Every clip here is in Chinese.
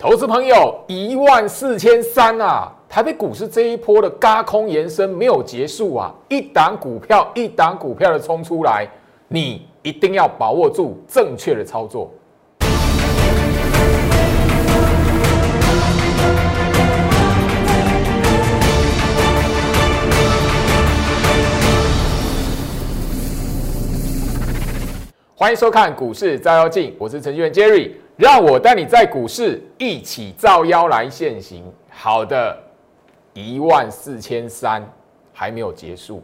投资朋友，一万四千三啊！台北股市这一波的高空延伸没有结束啊！一档股票一档股票的冲出来，你一定要把握住正确的操作。欢迎收看股市照妖镜，我是程序员 Jerry。让我带你在股市一起造妖来现行。好的，一万四千三还没有结束。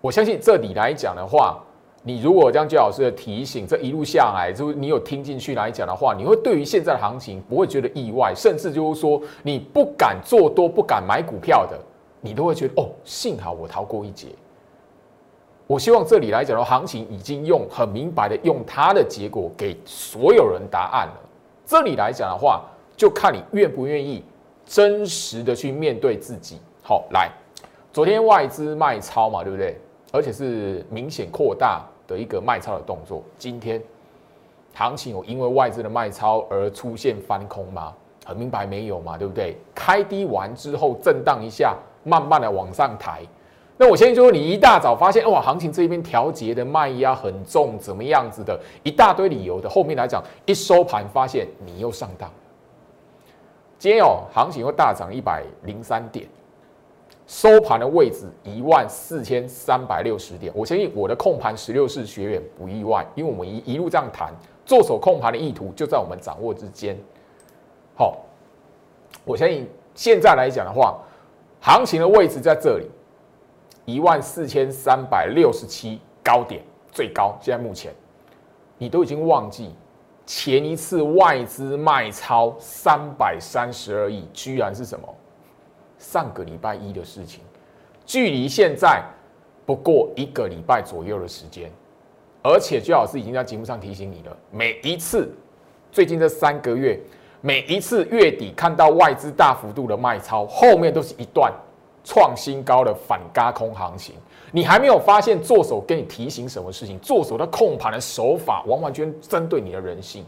我相信这里来讲的话，你如果将姜老师的提醒，这一路下来，就你有听进去来讲的话，你会对于现在的行情不会觉得意外，甚至就是说你不敢做多、不敢买股票的，你都会觉得哦，幸好我逃过一劫。我希望这里来讲的行情已经用很明白的用它的结果给所有人答案了。这里来讲的话，就看你愿不愿意真实的去面对自己。好，来，昨天外资卖超嘛，对不对？而且是明显扩大的一个卖超的动作。今天行情有因为外资的卖超而出现翻空吗？很明白没有嘛，对不对？开低完之后震荡一下，慢慢的往上抬。那我相信就说，你一大早发现哇，行情这边调节的卖压很重，怎么样子的一大堆理由的，后面来讲一收盘发现你又上当。今天哦，行情又大涨一百零三点，收盘的位置一万四千三百六十点。我相信我的控盘十六式学员不意外，因为我们一一路这样谈，做手控盘的意图就在我们掌握之间。好，我相信现在来讲的话，行情的位置在这里。一万四千三百六十七高点最高，现在目前你都已经忘记前一次外资卖超三百三十二亿，居然是什么？上个礼拜一的事情，距离现在不过一个礼拜左右的时间，而且最好是已经在节目上提醒你了，每一次最近这三个月，每一次月底看到外资大幅度的卖超，后面都是一段。创新高的反嘎空行情，你还没有发现做手跟你提醒什么事情？做手的控盘的手法，完完全针对你的人性，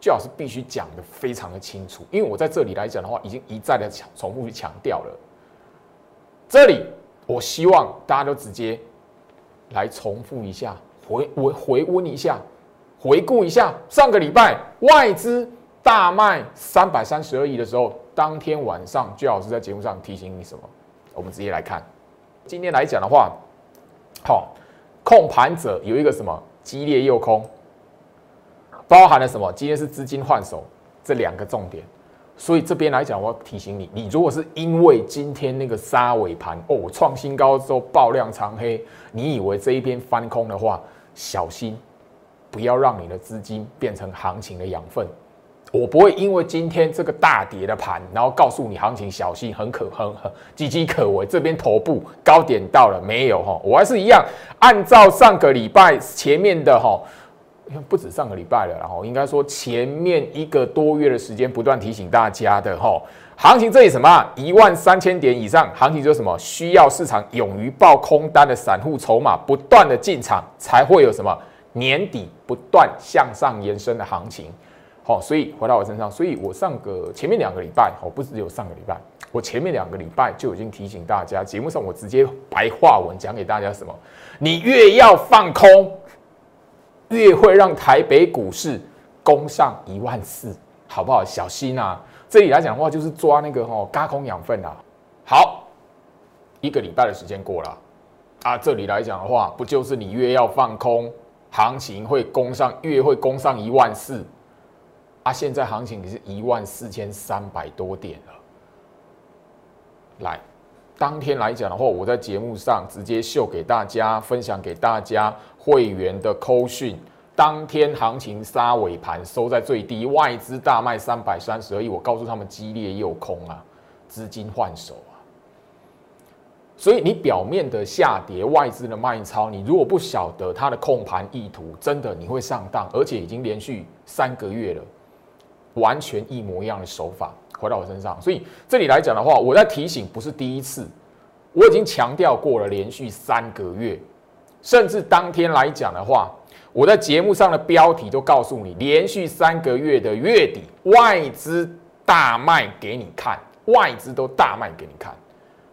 最好是必须讲的非常的清楚。因为我在这里来讲的话，已经一再的强重复去强调了。这里我希望大家都直接来重复一下，回回回温一下，回顾一下上个礼拜外资大卖三百三十二亿的时候，当天晚上最好是在节目上提醒你什么？我们直接来看，今天来讲的话，好，控盘者有一个什么激烈诱空，包含了什么？今天是资金换手这两个重点，所以这边来讲，我要提醒你，你如果是因为今天那个杀尾盘哦创新高之后爆量长黑，你以为这一边翻空的话，小心不要让你的资金变成行情的养分。我不会因为今天这个大跌的盘，然后告诉你行情小心，很可很很岌岌可危。这边头部高点到了没有？哈，我还是一样按照上个礼拜前面的哈，不止上个礼拜了，然后应该说前面一个多月的时间不断提醒大家的哈，行情这里什么一万三千点以上，行情就是什么需要市场勇于爆空单的散户筹码不断的进场，才会有什么年底不断向上延伸的行情。好，所以回到我身上，所以我上个前面两个礼拜，哦，不只有上个礼拜，我前面两个礼拜就已经提醒大家，节目上我直接白话文讲给大家什么，你越要放空，越会让台北股市攻上一万四，好不好？小心啊！这里来讲的话，就是抓那个哈，嘎空养分啊。好，一个礼拜的时间过了，啊，这里来讲的话，不就是你越要放空，行情会攻上，越会攻上一万四。啊，现在行情是一万四千三百多点了。来，当天来讲的话，我在节目上直接秀给大家，分享给大家会员的扣讯。当天行情杀尾盘收在最低，外资大卖三百三十二亿，我告诉他们激烈诱空啊，资金换手啊。所以你表面的下跌，外资的卖超，你如果不晓得它的控盘意图，真的你会上当，而且已经连续三个月了。完全一模一样的手法回到我身上，所以这里来讲的话，我在提醒不是第一次，我已经强调过了，连续三个月，甚至当天来讲的话，我在节目上的标题都告诉你，连续三个月的月底外资大卖给你看，外资都大卖给你看。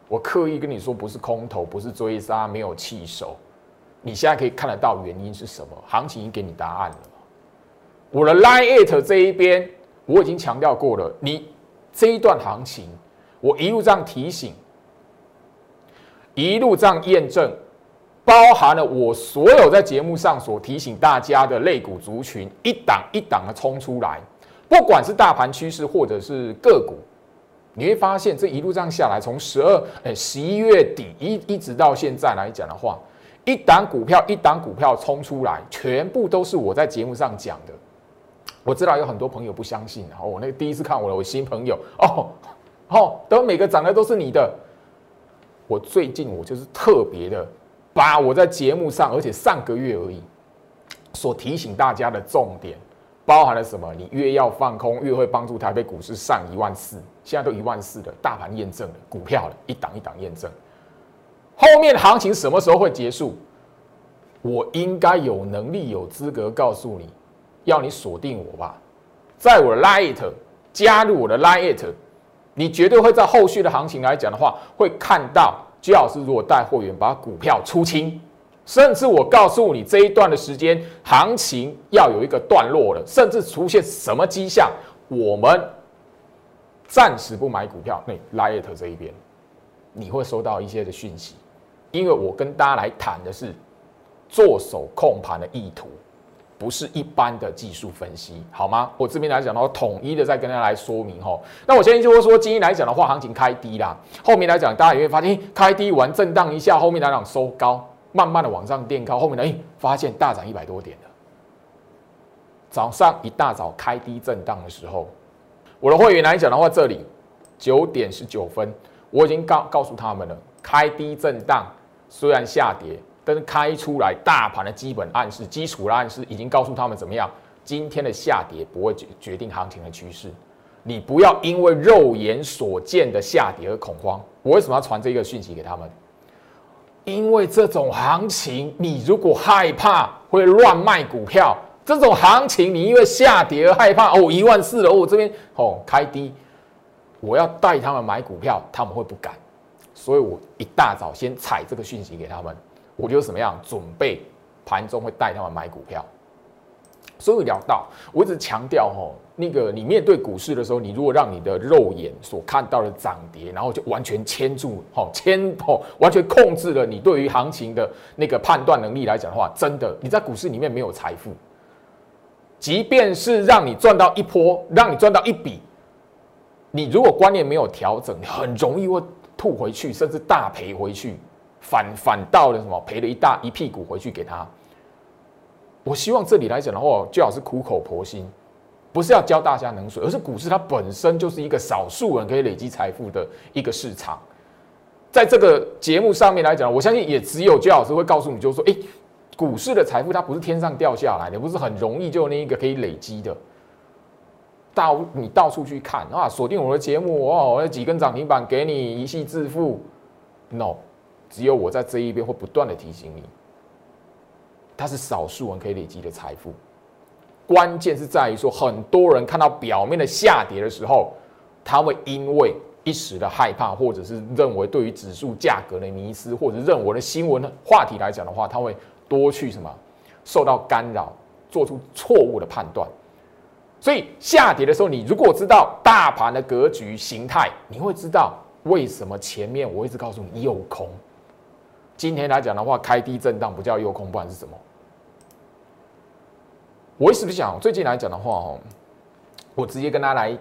我刻意跟你说，不是空头，不是追杀，没有弃手。你现在可以看得到原因是什么？行情已经给你答案了。我的 Line It 这一边我已经强调过了，你这一段行情，我一路这样提醒，一路这样验证。包含了我所有在节目上所提醒大家的类股族群，一档一档的冲出来，不管是大盘趋势或者是个股，你会发现这一路这样下来，从十二哎十一月底一一直到现在来讲的话，一档股票一档股票冲出来，全部都是我在节目上讲的。我知道有很多朋友不相信，哦，我那个第一次看我的我新朋友哦哦，等每个涨的都是你的。我最近我就是特别的。把我在节目上，而且上个月而已，所提醒大家的重点，包含了什么？你越要放空，越会帮助台北股市上一万四。现在都一万四了，大盘验证了，股票了一档一档验证。后面行情什么时候会结束？我应该有能力、有资格告诉你，要你锁定我吧，在我的 Light 加入我的 Light，你绝对会在后续的行情来讲的话，会看到。最好是如果带货员把股票出清，甚至我告诉你这一段的时间行情要有一个段落了，甚至出现什么迹象，我们暂时不买股票。那 Light 这一边，你会收到一些的讯息，因为我跟大家来谈的是做手控盘的意图。不是一般的技术分析，好吗？我这边来讲的话，统一的再跟大家来说明吼。那我现在就会说，今天来讲的话，行情开低啦，后面来讲，大家也会发现，开低完震荡一下，后面来讲收高，慢慢的往上垫高，后面呢，哎，发现大涨一百多点了。早上一大早开低震荡的时候，我的会员来讲的话，这里九点十九分，我已经告告诉他们了，开低震荡，虽然下跌。跟开出来大盘的基本暗示、基础的暗示，已经告诉他们怎么样？今天的下跌不会决决定行情的趋势。你不要因为肉眼所见的下跌而恐慌。我为什么要传这个讯息给他们？因为这种行情，你如果害怕会乱卖股票，这种行情你因为下跌而害怕哦，一万四了哦，这边哦开低，我要带他们买股票，他们会不敢。所以我一大早先踩这个讯息给他们。我就怎么样准备盘中会带他们买股票，所以聊到我一直强调吼，那个你面对股市的时候，你如果让你的肉眼所看到的涨跌，然后就完全牵住吼牵吼完全控制了你对于行情的那个判断能力来讲的话，真的你在股市里面没有财富，即便是让你赚到一波，让你赚到一笔，你如果观念没有调整，很容易会吐回去，甚至大赔回去。反反倒的什么赔了一大一屁股回去给他。我希望这里来讲的话，最好是苦口婆心，不是要教大家冷水，而是股市它本身就是一个少数人可以累积财富的一个市场。在这个节目上面来讲，我相信也只有焦老师会告诉你，就是说，哎，股市的财富它不是天上掉下来的，不是很容易就那一个可以累积的。到你到处去看啊，锁定我的节目哦，我几根涨停板给你一系致富，no。只有我在这一边会不断的提醒你，它是少数人可以累积的财富。关键是在于说，很多人看到表面的下跌的时候，他会因为一时的害怕，或者是认为对于指数价格的迷失，或者认为的新闻的话题来讲的话，他会多去什么受到干扰，做出错误的判断。所以下跌的时候，你如果知道大盘的格局形态，你会知道为什么前面我一直告诉你诱空。今天来讲的话，开低震荡不叫诱空，不然是什么？我是不是想最近来讲的话，哦，我直接跟大家来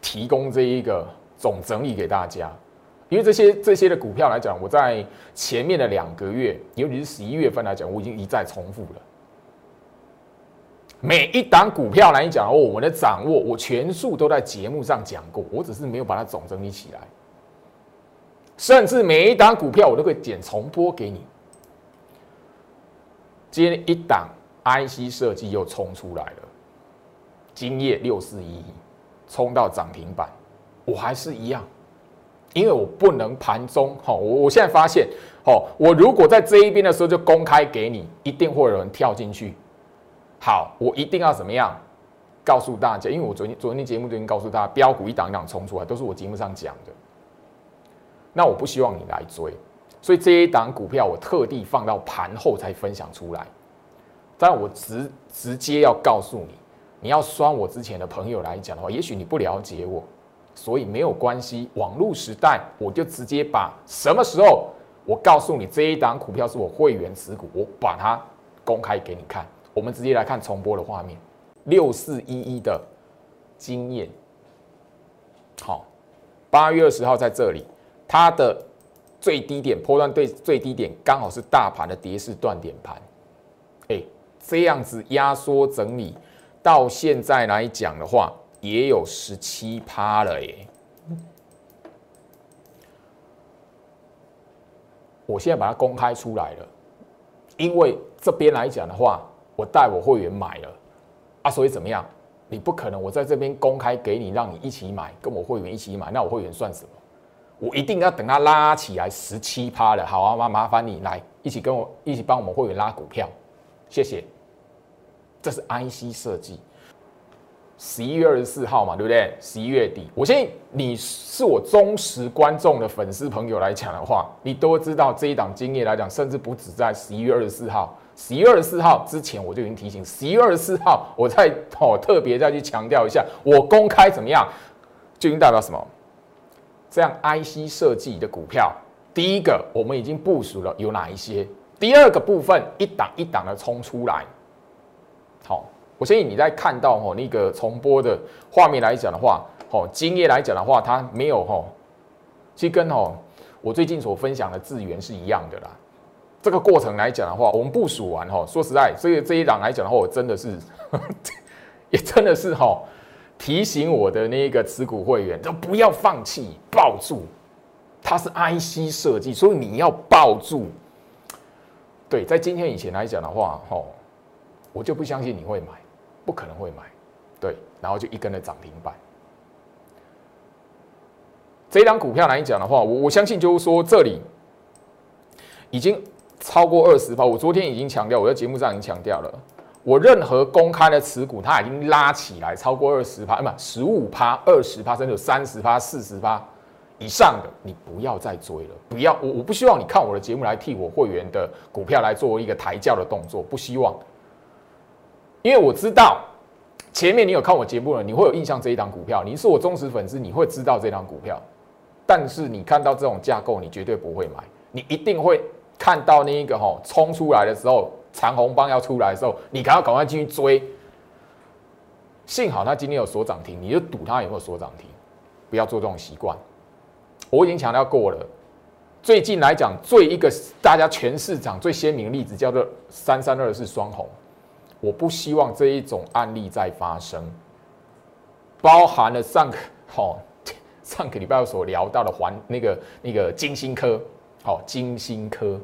提供这一个总整理给大家，因为这些这些的股票来讲，我在前面的两个月，尤其是十一月份来讲，我已经一再重复了。每一档股票来讲，我们的掌握，我全数都在节目上讲过，我只是没有把它总整理起来。甚至每一档股票我都会剪重播给你。今天一档 IC 设计又冲出来了，今夜六四一冲到涨停板，我还是一样，因为我不能盘中哈，我我现在发现哦，我如果在这一边的时候就公开给你，一定会有人跳进去，好，我一定要怎么样告诉大家？因为我昨天昨天节目就已经告诉大家，标股一档一档冲出来，都是我节目上讲的。那我不希望你来追，所以这一档股票我特地放到盘后才分享出来。但我直直接要告诉你，你要酸我之前的朋友来讲的话，也许你不了解我，所以没有关系。网络时代，我就直接把什么时候我告诉你这一档股票是我会员持股，我把它公开给你看。我们直接来看重播的画面，六四一一的经验。好，八月二十号在这里，它的最低点波段对最低点刚好是大盘的跌势断点盘。哎，这样子压缩整理到现在来讲的话，也有十七趴了耶。我现在把它公开出来了，因为这边来讲的话。我带我会员买了啊，所以怎么样？你不可能我在这边公开给你，让你一起买，跟我会员一起买，那我会员算什么？我一定要等它拉起来十七趴了，好啊，麻麻烦你来一起跟我一起帮我们会员拉股票，谢谢。这是 IC 设计，十一月二十四号嘛，对不对？十一月底，我相信你是我忠实观众的粉丝朋友来讲的话，你都知道这一档经验来讲，甚至不止在十一月二十四号。十一月二十四号之前，我就已经提醒。十一月二十四号，我再哦特别再去强调一下，我公开怎么样，究竟代表什么？这样 IC 设计的股票，第一个我们已经部署了有哪一些？第二个部分一档一档的冲出来。好，我相信你在看到哦那个重播的画面来讲的话，哦经验来讲的话，它没有哦，其实跟哦我最近所分享的资源是一样的啦。这个过程来讲的话，我们部署完哈，说实在，这个这一档来讲的话，我真的是，也真的是哈，提醒我的那个持股会员，都不要放弃，抱住，它是 IC 设计，所以你要抱住。对，在今天以前来讲的话，哈，我就不相信你会买，不可能会买，对，然后就一根的涨停板。这一档股票来讲的话，我我相信就是说这里已经。超过二十趴，我昨天已经强调，我在节目上已经强调了，我任何公开的持股，它已经拉起来超过二十趴，不，十五趴、二十趴，甚至有三十趴、四十趴以上的，你不要再追了，不要，我我不希望你看我的节目来替我会员的股票来做一个抬轿的动作，不希望，因为我知道前面你有看我节目了，你会有印象这一档股票，你是我忠实粉丝，你会知道这档股票，但是你看到这种架构，你绝对不会买，你一定会。看到那一个吼冲出来的时候，长红棒要出来的时候，你赶快赶快进去追。幸好它今天有所涨停，你就赌它有没有所涨停，不要做这种习惯。我已经强调过了，最近来讲最一个大家全市场最鲜明的例子叫做三三二四双红，我不希望这一种案例再发生。包含了上个吼上个礼拜所聊到的环那个那个金星科。好，金星科，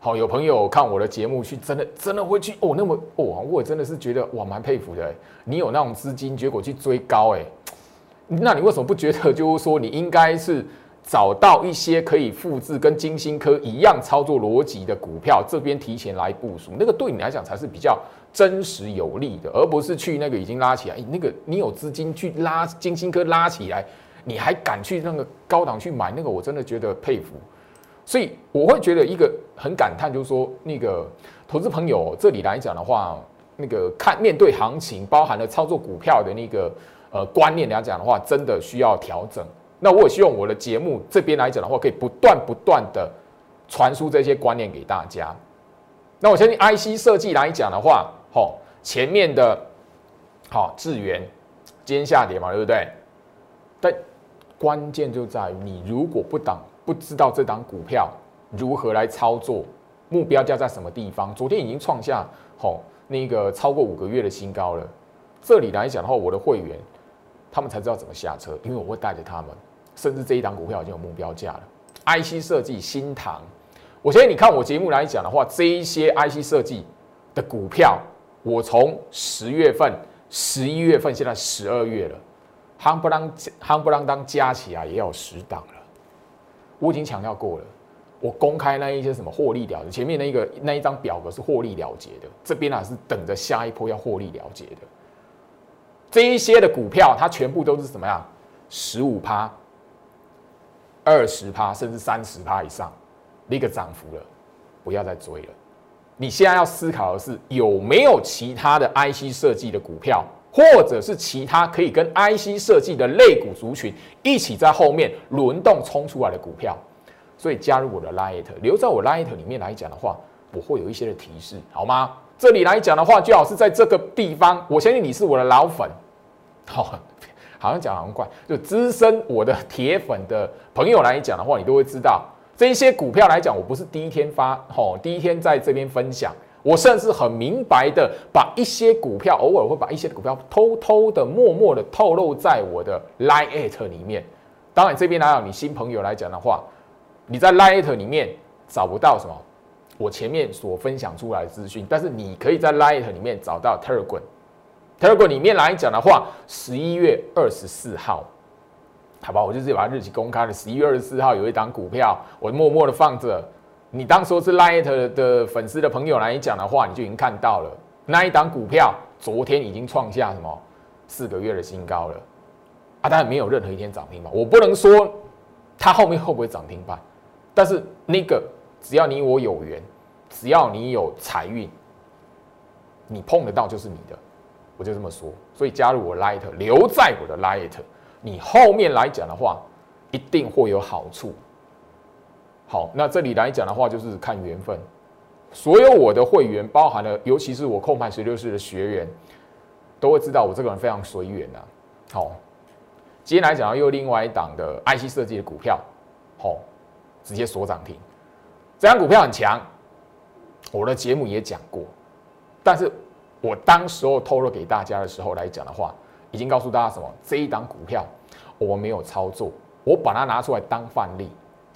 好，有朋友看我的节目去，真的真的会去哦，那么哦，我真的是觉得哇，蛮佩服的。你有那种资金，结果去追高，哎，那你为什么不觉得就是说，你应该是找到一些可以复制跟金星科一样操作逻辑的股票，这边提前来部署，那个对你来讲才是比较真实有利的，而不是去那个已经拉起来，那个你有资金去拉金星科拉起来。你还敢去那个高档去买那个？我真的觉得佩服。所以我会觉得一个很感叹，就是说那个投资朋友这里来讲的话，那个看面对行情，包含了操作股票的那个呃观念来讲的话，真的需要调整。那我也希望我的节目这边来讲的话，可以不断不断的传输这些观念给大家。那我相信 IC 设计来讲的话，吼前面的好智源今天下跌嘛，对不对？但关键就在于你如果不档不知道这档股票如何来操作，目标价在什么地方？昨天已经创下吼那个超过五个月的新高了。这里来讲的话，我的会员他们才知道怎么下车，因为我会带着他们，甚至这一档股票已经有目标价了。IC 设计新塘，我相信你看我节目来讲的话，这一些 IC 设计的股票，我从十月份、十一月份，现在十二月了。夯不啷夯不啷当加起来也有十档了，我已经强调过了。我公开那一些什么获利了结，前面那个那一张表格是获利了结的，这边啊是等着下一波要获利了结的。这一些的股票，它全部都是什么样？十五趴、二十趴，甚至三十趴以上，那个涨幅了，不要再追了。你现在要思考的是，有没有其他的 IC 设计的股票，或者是其他可以跟 IC 设计的类股族群一起在后面轮动冲出来的股票？所以加入我的 Light，留在我 Light 里面来讲的话，我会有一些的提示，好吗？这里来讲的话，最好是在这个地方。我相信你是我的老粉，好，好像讲很怪，就资深我的铁粉的朋友来讲的话，你都会知道这一些股票来讲，我不是第一天发，吼，第一天在这边分享，我甚至很明白的把一些股票，偶尔会把一些股票偷偷的、默默的透露在我的 Light 里面。当然，这边来讲，你新朋友来讲的话。你在 Light 里面找不到什么，我前面所分享出来的资讯，但是你可以在 Light 里面找到 Telegram，Telegram 里面来讲的话，十一月二十四号，好吧，我就直接把日期公开了。十一月二十四号有一档股票，我默默的放着。你当时是 Light 的粉丝的朋友来讲的话，你就已经看到了那一档股票，昨天已经创下什么四个月的新高了啊！当然没有任何一天涨停板，我不能说它后面会不会涨停板。但是那个，只要你我有缘，只要你有财运，你碰得到就是你的，我就这么说。所以加入我 Light，留在我的 Light，你后面来讲的话，一定会有好处。好，那这里来讲的话，就是看缘分。所有我的会员，包含了，尤其是我控盘十六式的学员，都会知道我这个人非常随缘呐。好，今天来讲又另外一档的 IC 设计的股票，好。直接锁涨停，这张股票很强，我的节目也讲过，但是我当时候透露给大家的时候来讲的话，已经告诉大家什么？这一档股票我没有操作，我把它拿出来当范例。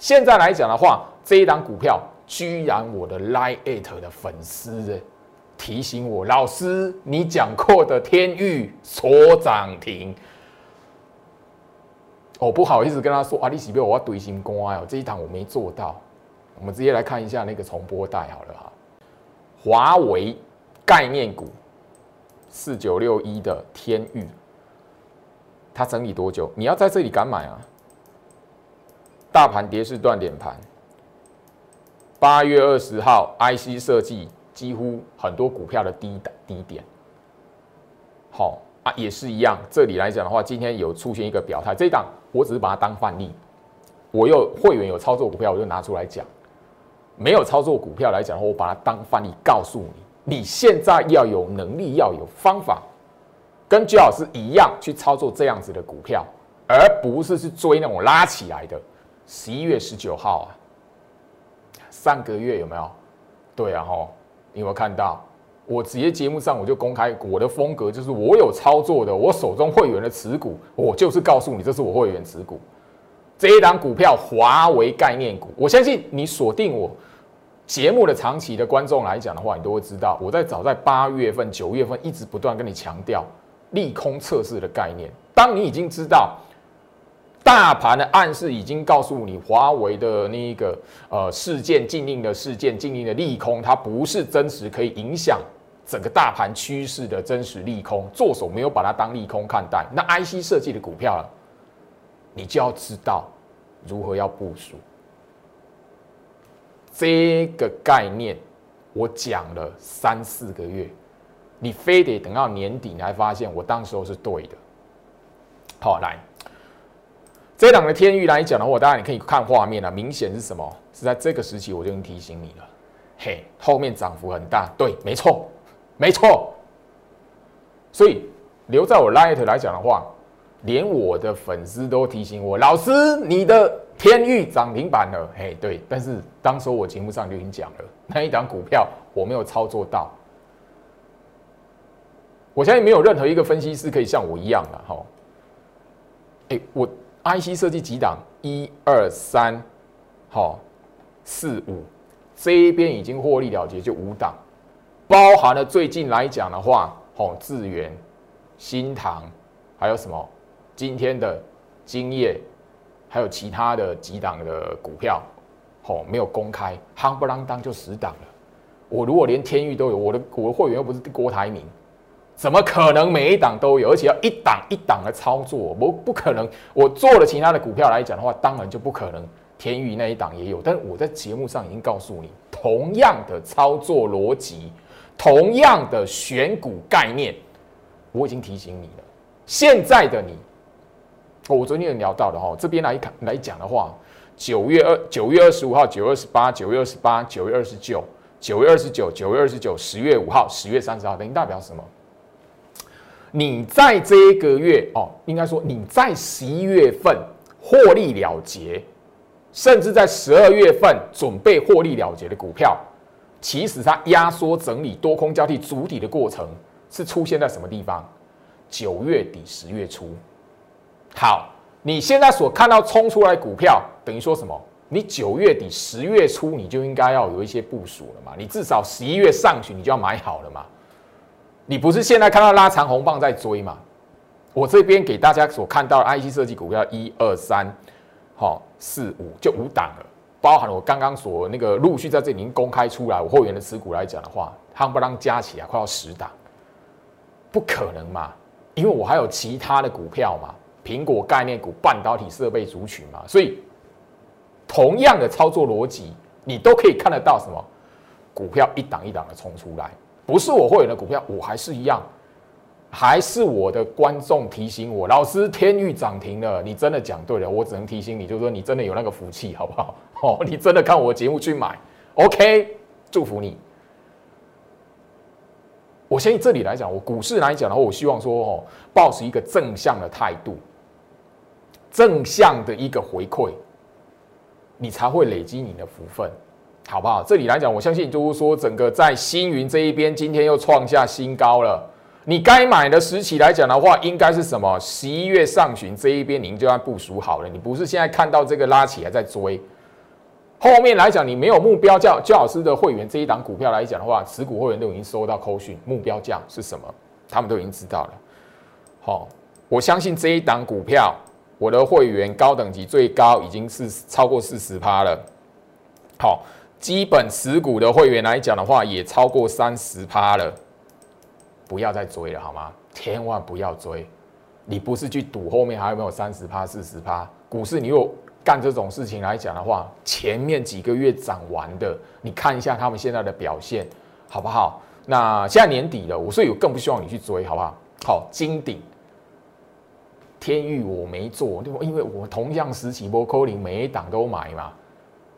现在来讲的话，这一档股票居然我的 Line It 的粉丝提醒我，老师你讲过的天域锁涨停。我不好意思跟他说啊，你是不是？我要怼心瓜哦，这一档我没做到。我们直接来看一下那个重播带好了哈。华为概念股四九六一的天域，它整理多久？你要在这里敢买啊？大盘跌势断点盘，八月二十号，IC 设计几乎很多股票的低低点，好。啊，也是一样。这里来讲的话，今天有出现一个表态，这一档我只是把它当范例。我又会员有操作股票，我就拿出来讲；没有操作股票来讲的话，我把它当范例告诉你。你现在要有能力，要有方法，跟居老师一样去操作这样子的股票，而不是去追那种拉起来的。十一月十九号啊，上个月有没有？对啊，吼，你有没有看到？我直接节目上我就公开我的风格，就是我有操作的，我手中会员的持股，我就是告诉你这是我会员持股。这一档股票华为概念股，我相信你锁定我节目的长期的观众来讲的话，你都会知道，我在早在八月份、九月份一直不断跟你强调利空测试的概念。当你已经知道大盘的暗示已经告诉你，华为的那一个呃事件禁令的事件禁令的利空，它不是真实可以影响。整个大盘趋势的真实利空，做手没有把它当利空看待。那 IC 设计的股票，你就要知道如何要部署。这个概念我讲了三四个月，你非得等到年底才发现我当时候是对的。好，来这两个天域来讲的话，当然你可以看画面了，明显是什么？是在这个时期我就已经提醒你了。嘿，后面涨幅很大，对，没错。没错，所以留在我 Light 来讲的话，连我的粉丝都提醒我，老师你的天域涨停板了，嘿，对，但是当时我节目上就已经讲了，那一档股票我没有操作到，我相信没有任何一个分析师可以像我一样的哈，哎，我 IC 设计几档，一二三，好，四五，这一边已经获利了结，就五档。包含了最近来讲的话，吼智源、新唐，还有什么今天的金业，还有其他的几档的股票，哦，没有公开，夯不啷当就死档了。我如果连天域都有，我的我的会员又不是郭台铭，怎么可能每一档都有？而且要一档一档的操作，我不可能。我做了其他的股票来讲的话，当然就不可能天宇那一档也有。但是我在节目上已经告诉你，同样的操作逻辑，同样的选股概念，我已经提醒你了。现在的你，我昨天有聊到的哈，这边来看来讲的话，九月二九月二十五号、九月二十八、九月二十八、九月二十九。九月二十九、九月二十九、十月五号、十月三十号，等于代表什么？你在这一个月哦，应该说你在十一月份获利了结，甚至在十二月份准备获利了结的股票，其实它压缩整理多空交替主体的过程是出现在什么地方？九月底、十月初。好，你现在所看到冲出来股票，等于说什么？你九月底、十月初你就应该要有一些部署了嘛？你至少十一月上旬你就要买好了嘛？你不是现在看到拉长红棒在追吗？我这边给大家所看到的 IC 设计股票一二三，好四五就五档了，包含了我刚刚所那个陆续在这里已经公开出来我会员的持股来讲的话，夯不啷加起来快要十档，不可能嘛？因为我还有其他的股票嘛，苹果概念股、半导体设备族群嘛，所以。同样的操作逻辑，你都可以看得到什么？股票一档一档的冲出来，不是我会员的股票，我还是一样，还是我的观众提醒我，老师天域涨停了，你真的讲对了，我只能提醒你，就是说你真的有那个福气，好不好？哦，你真的看我节目去买，OK，祝福你。我相信这里来讲，我股市来讲的话，我希望说哦，保持一个正向的态度，正向的一个回馈。你才会累积你的福分，好不好？这里来讲，我相信就是说，整个在星云这一边，今天又创下新高了。你该买的时期来讲的话，应该是什么？十一月上旬这一边，您就要部署好了。你不是现在看到这个拉起来在追，后面来讲你没有目标价，焦老师的会员这一档股票来讲的话，持股会员都已经收到扣讯，目标价是什么？他们都已经知道了。好，我相信这一档股票。我的会员高等级最高已经是超过四十趴了，好，基本持股的会员来讲的话，也超过三十趴了，不要再追了好吗？千万不要追，你不是去赌后面还有没有三十趴、四十趴？股市你又干这种事情来讲的话，前面几个月涨完的，你看一下他们现在的表现，好不好？那现在年底了，我所以我更不希望你去追，好不好？好，金鼎。天域我没做，因为我同样时期波扣零每一档都买嘛。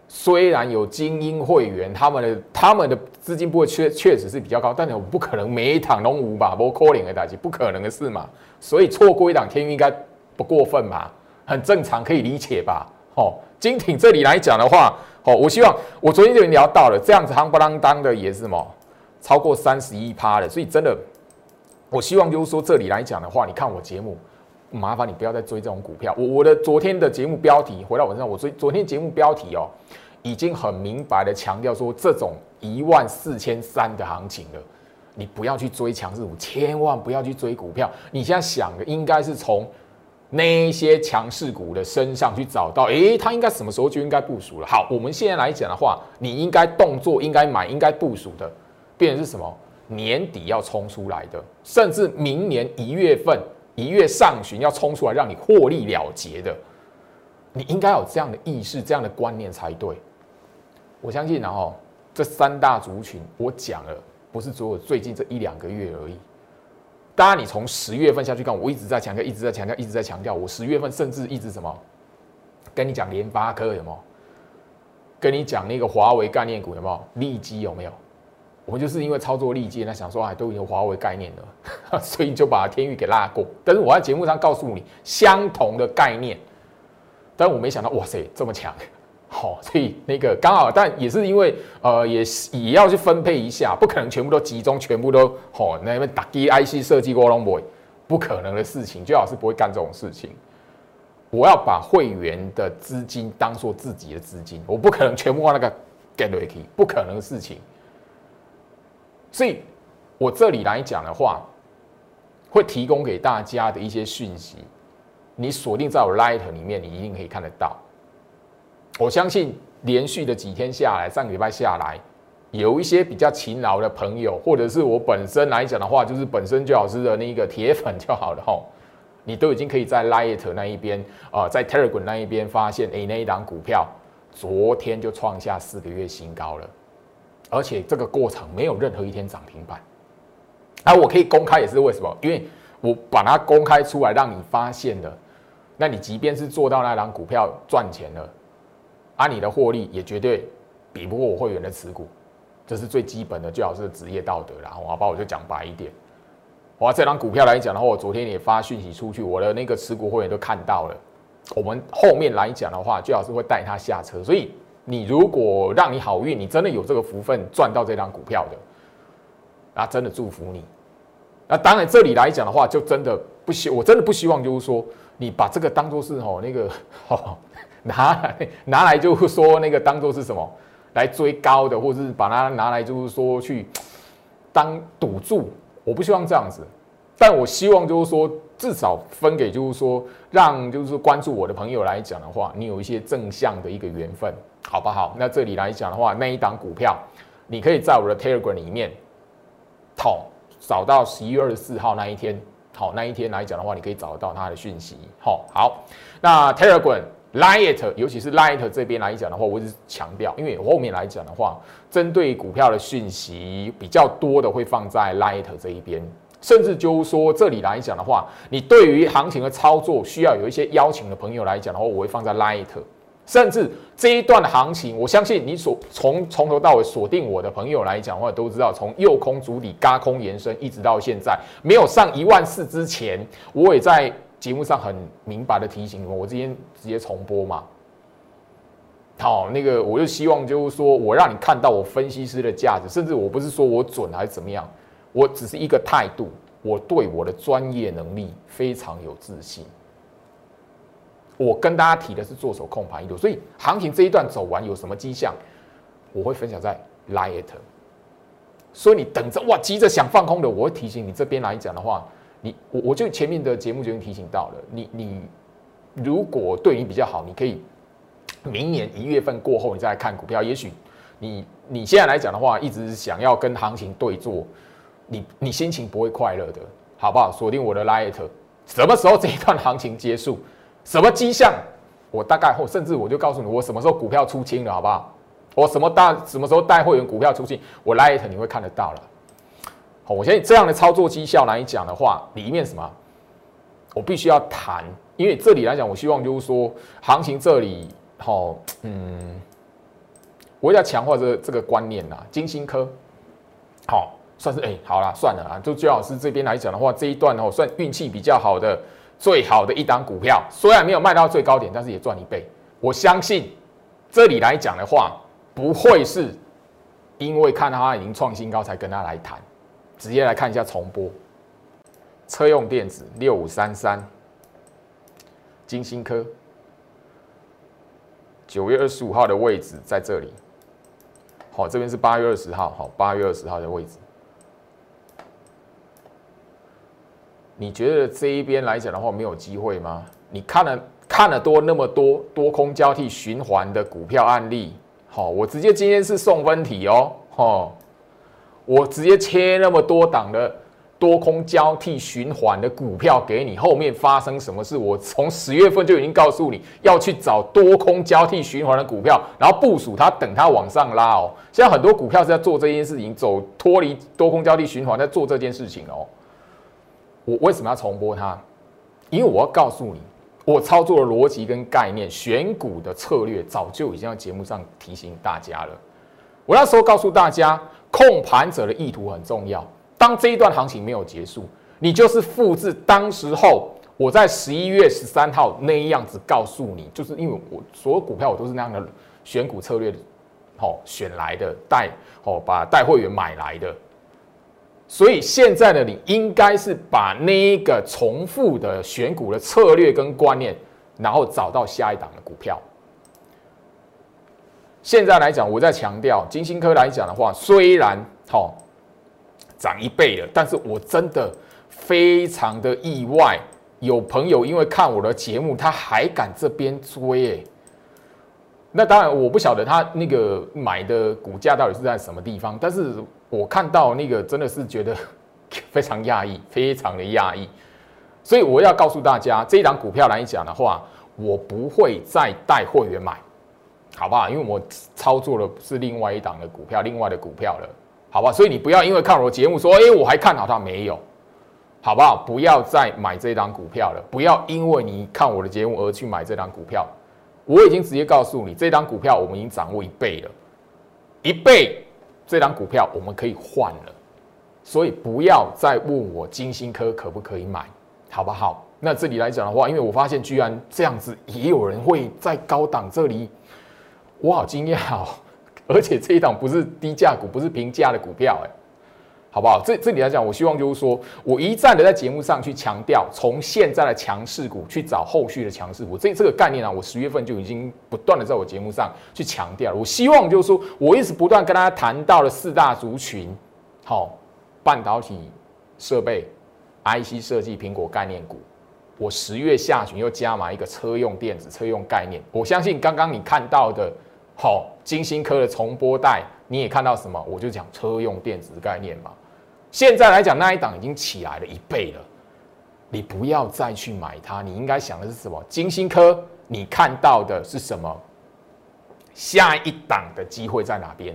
虽然有精英会员，他们的他们的资金不会确确实是比较高，但是我不可能每一档都五把波扣零的代级，不可能的事嘛。所以错过一档天运应该不过分嘛，很正常，可以理解吧？哦，金挺这里来讲的话，哦，我希望我昨天就已经聊到了，这样子夯不啷当的也是什么超过三十一趴了，所以真的，我希望就是说这里来讲的话，你看我节目。麻烦你不要再追这种股票。我我的昨天的节目标题回到我身上，我追昨天节目标题哦，已经很明白的强调说，这种一万四千三的行情了，你不要去追强势股，千万不要去追股票。你现在想的应该是从那些强势股的身上去找到，诶，它应该什么时候就应该部署了。好，我们现在来讲的话，你应该动作应该买，应该部署的，变成是什么？年底要冲出来的，甚至明年一月份。一月上旬要冲出来让你获利了结的，你应该有这样的意识、这样的观念才对。我相信，然后这三大族群，我讲了，不是只有最近这一两个月而已。当然，你从十月份下去看，我一直在强调，一直在强调，一直在强调。我十月份甚至一直什么，跟你讲联发科有没有？跟你讲那个华为概念股有没有？利基有没有？我们就是因为操作利基，那想说啊，都有华为概念了，所以就把天域给拉过。但是我在节目上告诉你，相同的概念，但我没想到，哇塞，这么强，好，所以那个刚好，但也是因为呃，也也要去分配一下，不可能全部都集中，全部都好，那边打 D I C 设计过 long boy，不可能的事情，最好是不会干这种事情。我要把会员的资金当做自己的资金，我不可能全部往那个 get r e a d y 不可能的事情。所以，我这里来讲的话，会提供给大家的一些讯息，你锁定在我 Light 里面，你一定可以看得到。我相信连续的几天下来，上个礼拜下来，有一些比较勤劳的朋友，或者是我本身来讲的话，就是本身就好是的那个铁粉就好了吼。你都已经可以在 Light 那一边啊，在 Telegram 那一边发现，哎，那一档股票昨天就创下四个月新高了，而且这个过程没有任何一天涨停板。而我可以公开也是为什么？因为我把它公开出来让你发现了，那你即便是做到那张股票赚钱了，啊，你的获利也绝对比不过我会员的持股，这是最基本的，最好是职业道德啦。好吧，我就讲白一点。哇，这张股票来讲的话，我昨天也发讯息出去，我的那个持股会员都看到了。我们后面来讲的话，最好是会带他下车。所以你如果让你好运，你真的有这个福分赚到这张股票的，那真的祝福你。那当然这里来讲的话，就真的不希，我真的不希望就是说你把这个当做是哦那个哦拿来拿来就是说那个当做是什么来追高的，或者是把它拿来就是说去当赌注。我不希望这样子，但我希望就是说，至少分给就是说，让就是说关注我的朋友来讲的话，你有一些正向的一个缘分，好不好？那这里来讲的话，那一档股票，你可以在我的 Telegram 里面，好找到十一月二十四号那一天，好那一天来讲的话，你可以找得到它的讯息。好，好，那 Telegram。Light，尤其是 Light 这边来讲的话，我一直强调，因为后面来讲的话，针对股票的讯息比较多的会放在 Light 这一边，甚至就是说这里来讲的话，你对于行情的操作需要有一些邀请的朋友来讲的话，我会放在 Light，甚至这一段的行情，我相信你所从从头到尾锁定我的朋友来讲话，都知道从右空主底、嘎空延伸，一直到现在没有上一万四之前，我也在。节目上很明白的提醒你们，我今天直接重播嘛。好，那个我就希望就是说我让你看到我分析师的价值，甚至我不是说我准还是怎么样，我只是一个态度，我对我的专业能力非常有自信。我跟大家提的是做手控盘一路，所以行情这一段走完有什么迹象，我会分享在 Light。所以你等着哇，急着想放空的，我会提醒你这边来讲的话。你我我就前面的节目就已经提醒到了，你你如果对你比较好，你可以明年一月份过后你再来看股票，也许你你现在来讲的话，一直想要跟行情对坐，你你心情不会快乐的，好不好？锁定我的 light，什么时候这一段行情结束，什么迹象，我大概或甚至我就告诉你，我什么时候股票出清了，好不好？我什么大什么时候带会员股票出清，我 light 你会看得到了。好，我相信这样的操作绩效来讲的话，里面什么，我必须要谈，因为这里来讲，我希望就是说，行情这里，好，嗯，我要强化这这个观念呐。金星科，好，算是哎，好了，算了啊，就最好是这边来讲的话，这一段哦，算运气比较好的，最好的一档股票，虽然没有卖到最高点，但是也赚一倍。我相信这里来讲的话，不会是因为看到它已经创新高才跟他来谈。直接来看一下重播，车用电子六五三三，金星科，九月二十五号的位置在这里。好，这边是八月二十号，好，八月二十号的位置。你觉得这一边来讲的话没有机会吗？你看了看了多那么多多空交替循环的股票案例，好，我直接今天是送分题哦，好。我直接切那么多档的多空交替循环的股票给你，后面发生什么事？我从十月份就已经告诉你要去找多空交替循环的股票，然后部署它，等它往上拉哦。现在很多股票是在做这件事情，走脱离多空交替循环，在做这件事情哦。我为什么要重播它？因为我要告诉你，我操作的逻辑跟概念、选股的策略，早就已经在节目上提醒大家了。我那时候告诉大家。控盘者的意图很重要。当这一段行情没有结束，你就是复制当时候我在十一月十三号那样子告诉你，就是因为我所有股票我都是那样的选股策略，好选来的，带哦把带会员买来的。所以现在的你应该是把那一个重复的选股的策略跟观念，然后找到下一档的股票。现在来讲，我在强调金星科来讲的话，虽然好涨一倍了，但是我真的非常的意外，有朋友因为看我的节目，他还敢这边追，那当然我不晓得他那个买的股价到底是在什么地方，但是我看到那个真的是觉得 非常讶异，非常的讶异。所以我要告诉大家，这一档股票来讲的话，我不会再带会员买，好不好？因为我操作的是另外一档的股票，另外的股票了，好吧？所以你不要因为看我节目说，哎，我还看好它没有，好不好？不要再买这档股票了，不要因为你看我的节目而去买这档股票。我已经直接告诉你，这档股票我们已经掌握一倍了，一倍，这档股票我们可以换了，所以不要再问我金星科可不可以买。好不好？那这里来讲的话，因为我发现居然这样子也有人会在高档这里，我好惊讶哦！而且这一档不是低价股，不是平价的股票，哎，好不好？这这里来讲，我希望就是说我一再的在节目上去强调，从现在的强势股去找后续的强势股，这这个概念啊，我十月份就已经不断的在我节目上去强调。我希望就是说我一直不断跟大家谈到了四大族群，好，半导体设备。IC 设计苹果概念股，我十月下旬又加码一个车用电子、车用概念。我相信刚刚你看到的，好金星科的重播带，你也看到什么？我就讲车用电子概念嘛。现在来讲，那一档已经起来了一倍了，你不要再去买它。你应该想的是什么？金星科，你看到的是什么？下一档的机会在哪边？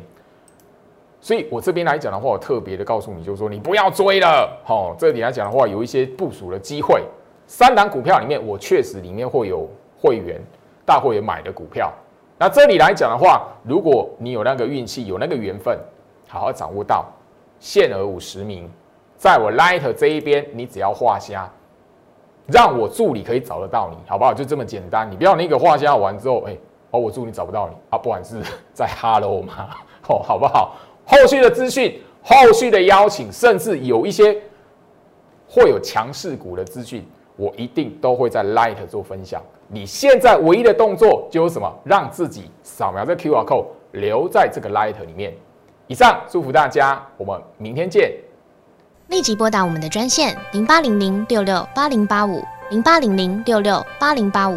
所以我这边来讲的话，我特别的告诉你，就是说你不要追了，好，这里来讲的话，有一些部署的机会。三档股票里面，我确实里面会有会员大会员买的股票。那这里来讲的话，如果你有那个运气，有那个缘分，好好掌握到限额五十名，在我 Light 这一边，你只要画虾，让我助理可以找得到你，好不好？就这么简单。你不要那个画虾完之后，哎，哦，我助理找不到你啊，不管是 在 Hello 吗？哦，好不好？后续的资讯、后续的邀请，甚至有一些会有强势股的资讯，我一定都会在 Light 做分享。你现在唯一的动作就是什么？让自己扫描这 QR code，留在这个 Light 里面。以上，祝福大家，我们明天见。立即拨打我们的专线零八零零六六八零八五。零八零零六六八零八五